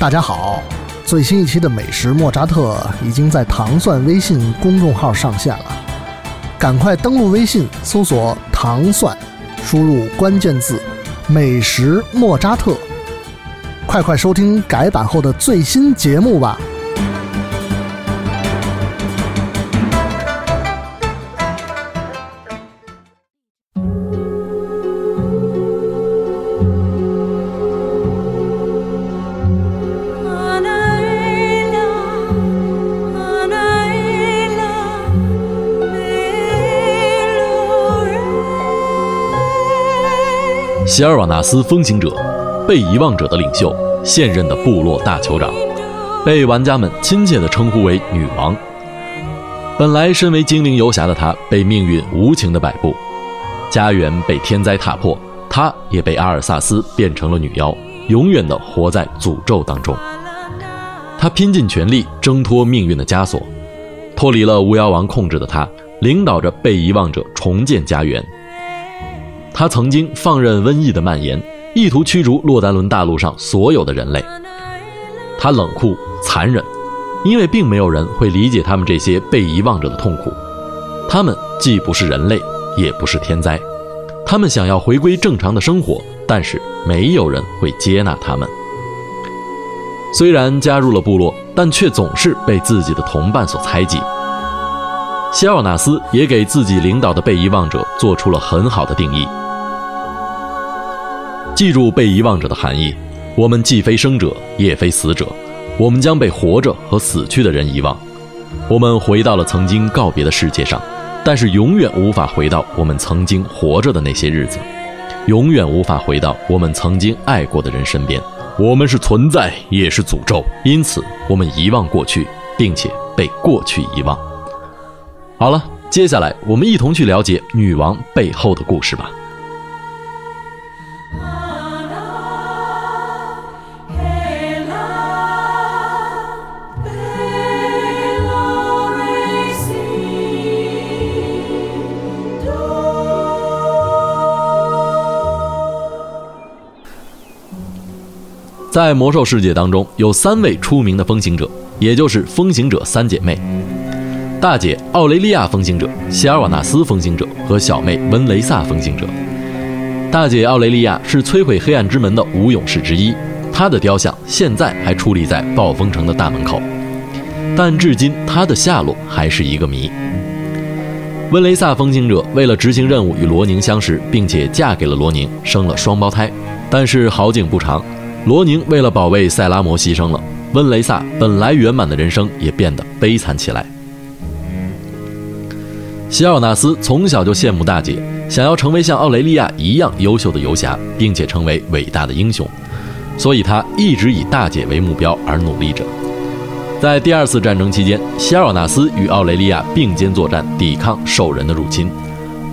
大家好，最新一期的美食莫扎特已经在糖蒜微信公众号上线了，赶快登录微信搜索“糖蒜”，输入关键字“美食莫扎特”，快快收听改版后的最新节目吧。希尔瓦纳斯风行者，被遗忘者的领袖，现任的部落大酋长，被玩家们亲切地称呼为女王。本来身为精灵游侠的她，被命运无情地摆布，家园被天灾踏破，她也被阿尔萨斯变成了女妖，永远地活在诅咒当中。她拼尽全力挣脱命运的枷锁，脱离了巫妖王控制的她，领导着被遗忘者重建家园。他曾经放任瘟疫的蔓延，意图驱逐洛丹伦大陆上所有的人类。他冷酷残忍，因为并没有人会理解他们这些被遗忘者的痛苦。他们既不是人类，也不是天灾。他们想要回归正常的生活，但是没有人会接纳他们。虽然加入了部落，但却总是被自己的同伴所猜忌。希奥纳斯也给自己领导的被遗忘者做出了很好的定义。记住被遗忘者的含义，我们既非生者，也非死者，我们将被活着和死去的人遗忘。我们回到了曾经告别的世界上，但是永远无法回到我们曾经活着的那些日子，永远无法回到我们曾经爱过的人身边。我们是存在，也是诅咒，因此我们遗忘过去，并且被过去遗忘。好了，接下来我们一同去了解女王背后的故事吧。在魔兽世界当中，有三位出名的风行者，也就是风行者三姐妹：大姐奥雷利亚风行者、希尔瓦纳斯风行者和小妹温雷萨风行者。大姐奥雷利亚是摧毁黑暗之门的五勇士之一，她的雕像现在还矗立在暴风城的大门口，但至今她的下落还是一个谜。温雷萨风行者为了执行任务与罗宁相识，并且嫁给了罗宁，生了双胞胎，但是好景不长。罗宁为了保卫塞拉摩牺牲了，温雷萨本来圆满的人生也变得悲惨起来。希奥纳斯从小就羡慕大姐，想要成为像奥雷利亚一样优秀的游侠，并且成为伟大的英雄，所以他一直以大姐为目标而努力着。在第二次战争期间，希奥纳斯与奥雷利亚并肩作战，抵抗兽人的入侵。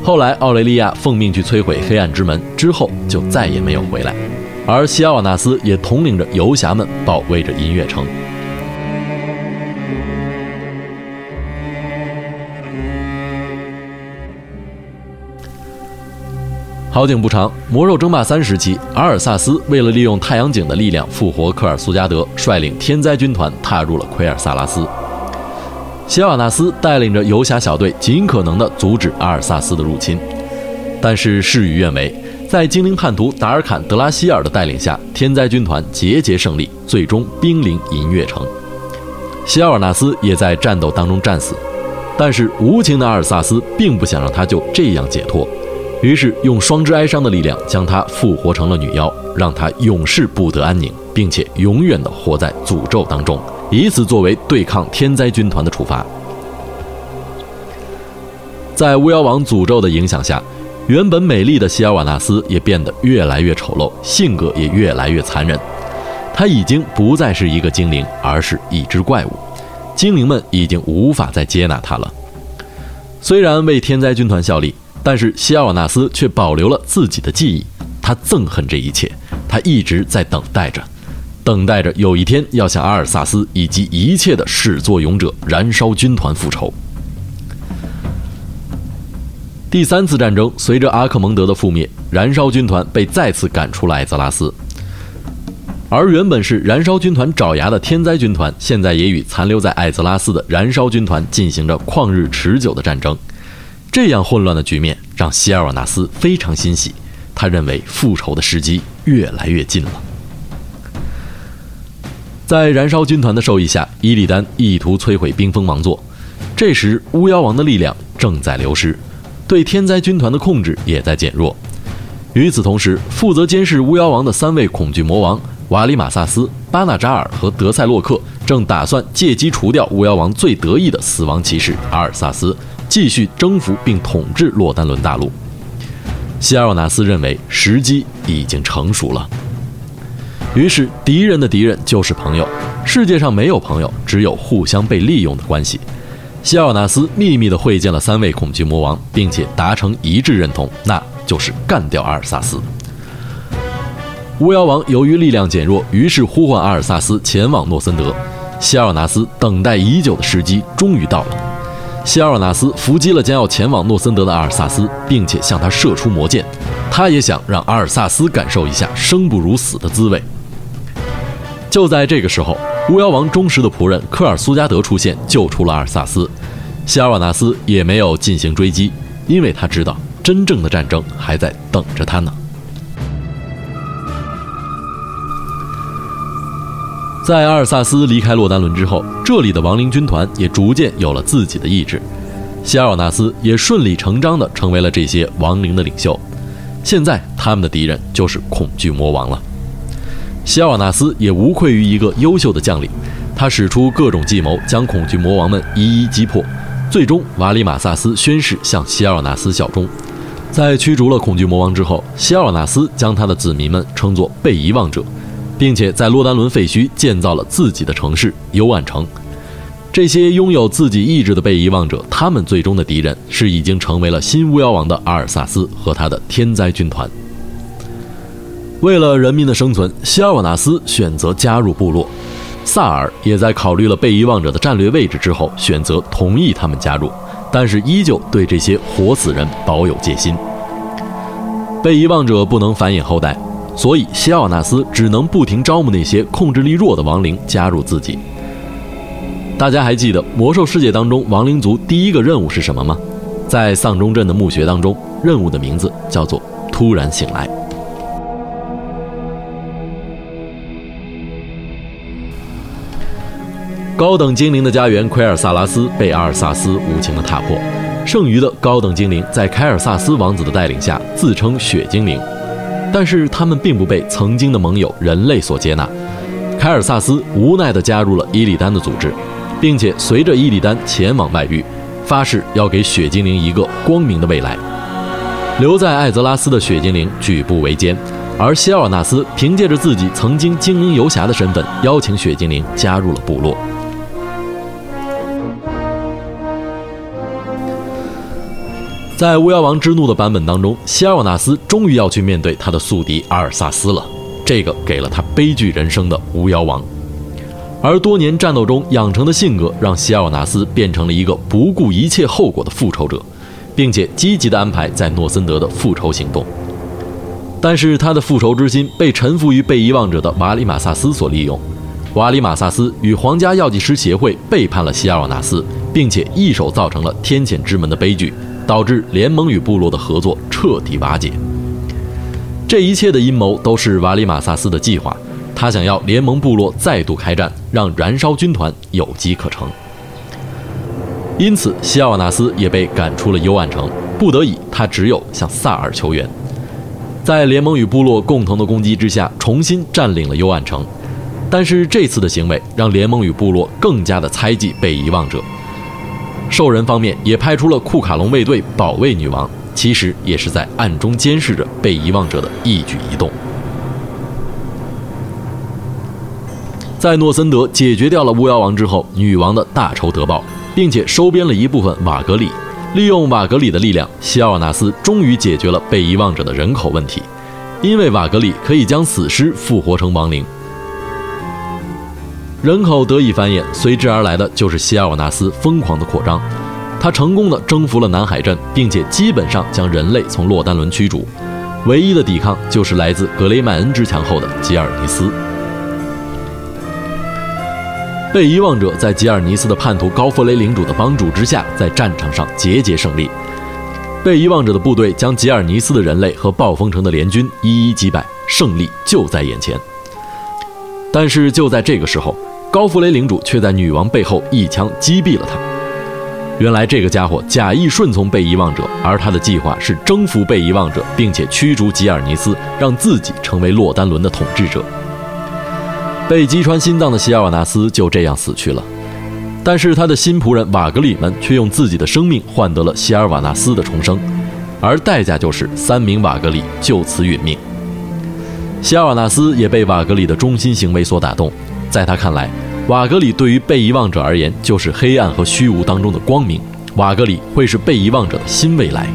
后来，奥雷利亚奉命去摧毁黑暗之门，之后就再也没有回来。而希奥纳斯也统领着游侠们保卫着音乐城。好景不长，魔兽争霸三时期，阿尔萨斯为了利用太阳井的力量复活科尔苏加德，率领天灾军团踏入了奎尔萨拉斯。希奥纳斯带领着游侠小队，尽可能的阻止阿尔萨斯的入侵，但是事与愿违。在精灵叛徒达尔坎德拉希尔的带领下，天灾军团节节胜利，最终兵临银月城。希尔纳斯也在战斗当中战死，但是无情的阿尔萨斯并不想让他就这样解脱，于是用双之哀伤的力量将他复活成了女妖，让他永世不得安宁，并且永远的活在诅咒当中，以此作为对抗天灾军团的处罚。在巫妖王诅咒的影响下。原本美丽的希尔瓦纳斯也变得越来越丑陋，性格也越来越残忍。他已经不再是一个精灵，而是一只怪物。精灵们已经无法再接纳他了。虽然为天灾军团效力，但是希尔瓦纳斯却保留了自己的记忆。他憎恨这一切，他一直在等待着，等待着有一天要向阿尔萨斯以及一切的始作俑者燃烧军团复仇。第三次战争随着阿克蒙德的覆灭，燃烧军团被再次赶出了艾泽拉斯。而原本是燃烧军团爪牙的天灾军团，现在也与残留在艾泽拉斯的燃烧军团进行着旷日持久的战争。这样混乱的局面让希尔瓦纳斯非常欣喜，他认为复仇的时机越来越近了。在燃烧军团的授意下，伊利丹意图摧毁冰封王座。这时，巫妖王的力量正在流失，对天灾军团的控制也在减弱。与此同时，负责监视巫妖王的三位恐惧魔王瓦里马萨斯、巴纳扎尔和德塞洛克正打算借机除掉巫妖王最得意的死亡骑士阿尔萨斯，继续征服并统治洛丹伦大陆。希尔瓦纳斯认为时机已经成熟了。于是，敌人的敌人就是朋友。世界上没有朋友，只有互相被利用的关系。希奥纳斯秘密地会见了三位恐惧魔王，并且达成一致认同，那就是干掉阿尔萨斯。巫妖王由于力量减弱，于是呼唤阿尔萨斯前往诺森德。希奥纳斯等待已久的时机终于到了。希奥纳斯伏击了将要前往诺森德的阿尔萨斯，并且向他射出魔剑。他也想让阿尔萨斯感受一下生不如死的滋味。就在这个时候，巫妖王忠实的仆人科尔苏加德出现，救出了阿尔萨斯。希尔瓦纳斯也没有进行追击，因为他知道真正的战争还在等着他呢。在阿尔萨斯离开洛丹伦之后，这里的亡灵军团也逐渐有了自己的意志，希尔瓦纳斯也顺理成章地成为了这些亡灵的领袖。现在，他们的敌人就是恐惧魔王了。希尔瓦纳斯也无愧于一个优秀的将领，他使出各种计谋，将恐惧魔王们一一击破。最终，瓦里马萨斯宣誓向希尔瓦纳斯效忠。在驱逐了恐惧魔王之后，希尔瓦纳斯将他的子民们称作被遗忘者，并且在洛丹伦废墟建造了自己的城市幽暗城。这些拥有自己意志的被遗忘者，他们最终的敌人是已经成为了新巫妖王的阿尔萨斯和他的天灾军团。为了人民的生存，希尔瓦纳斯选择加入部落。萨尔也在考虑了被遗忘者的战略位置之后，选择同意他们加入，但是依旧对这些活死人保有戒心。被遗忘者不能繁衍后代，所以希尔瓦纳斯只能不停招募那些控制力弱的亡灵加入自己。大家还记得魔兽世界当中亡灵族第一个任务是什么吗？在丧钟镇的墓穴当中，任务的名字叫做“突然醒来”。高等精灵的家园奎尔萨拉斯被阿尔萨斯无情的踏破，剩余的高等精灵在凯尔萨斯王子的带领下自称雪精灵，但是他们并不被曾经的盟友人类所接纳。凯尔萨斯无奈地加入了伊利丹的组织，并且随着伊利丹前往外域，发誓要给雪精灵一个光明的未来。留在艾泽拉斯的雪精灵举步维艰，而希尔纳斯凭借着自己曾经精灵游侠的身份，邀请雪精灵加入了部落。在巫妖王之怒的版本当中，希尔瓦纳斯终于要去面对他的宿敌阿尔萨斯了。这个给了他悲剧人生的巫妖王，而多年战斗中养成的性格，让希尔瓦纳斯变成了一个不顾一切后果的复仇者，并且积极的安排在诺森德的复仇行动。但是他的复仇之心被臣服于被遗忘者的瓦里马萨斯所利用，瓦里马萨斯与皇家药剂师协会背叛了希尔瓦纳斯，并且一手造成了天谴之门的悲剧。导致联盟与部落的合作彻底瓦解。这一切的阴谋都是瓦里马萨斯的计划，他想要联盟部落再度开战，让燃烧军团有机可乘。因此，西奥纳斯也被赶出了幽暗城，不得已，他只有向萨尔求援。在联盟与部落共同的攻击之下，重新占领了幽暗城。但是这次的行为让联盟与部落更加的猜忌被遗忘者。兽人方面也派出了库卡隆卫队保卫女王，其实也是在暗中监视着被遗忘者的一举一动。在诺森德解决掉了巫妖王之后，女王的大仇得报，并且收编了一部分瓦格里，利用瓦格里的力量，希奥纳斯终于解决了被遗忘者的人口问题，因为瓦格里可以将死尸复活成亡灵。人口得以繁衍，随之而来的就是希尔瓦纳斯疯狂的扩张。他成功的征服了南海镇，并且基本上将人类从洛丹伦驱逐。唯一的抵抗就是来自格雷迈恩之墙后的吉尔尼斯。被遗忘者在吉尔尼斯的叛徒高弗雷领主的帮助之下，在战场上节节胜利。被遗忘者的部队将吉尔尼斯的人类和暴风城的联军一一击败，胜利就在眼前。但是就在这个时候，高弗雷领主却在女王背后一枪击毙了他。原来这个家伙假意顺从被遗忘者，而他的计划是征服被遗忘者，并且驱逐吉尔尼斯，让自己成为洛丹伦的统治者。被击穿心脏的希尔瓦纳斯就这样死去了，但是他的新仆人瓦格里们却用自己的生命换得了希尔瓦纳斯的重生，而代价就是三名瓦格里就此殒命。希尔瓦纳斯也被瓦格里的忠心行为所打动，在他看来。瓦格里对于被遗忘者而言，就是黑暗和虚无当中的光明。瓦格里会是被遗忘者的新未来。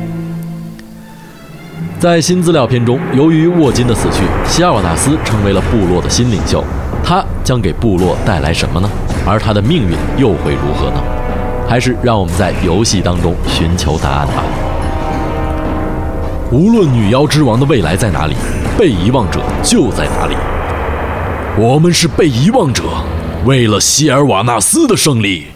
在新资料片中，由于沃金的死去，希尔瓦纳斯成为了部落的新领袖。他将给部落带来什么呢？而他的命运又会如何呢？还是让我们在游戏当中寻求答案吧。无论女妖之王的未来在哪里，被遗忘者就在哪里。我们是被遗忘者。为了希尔瓦纳斯的胜利。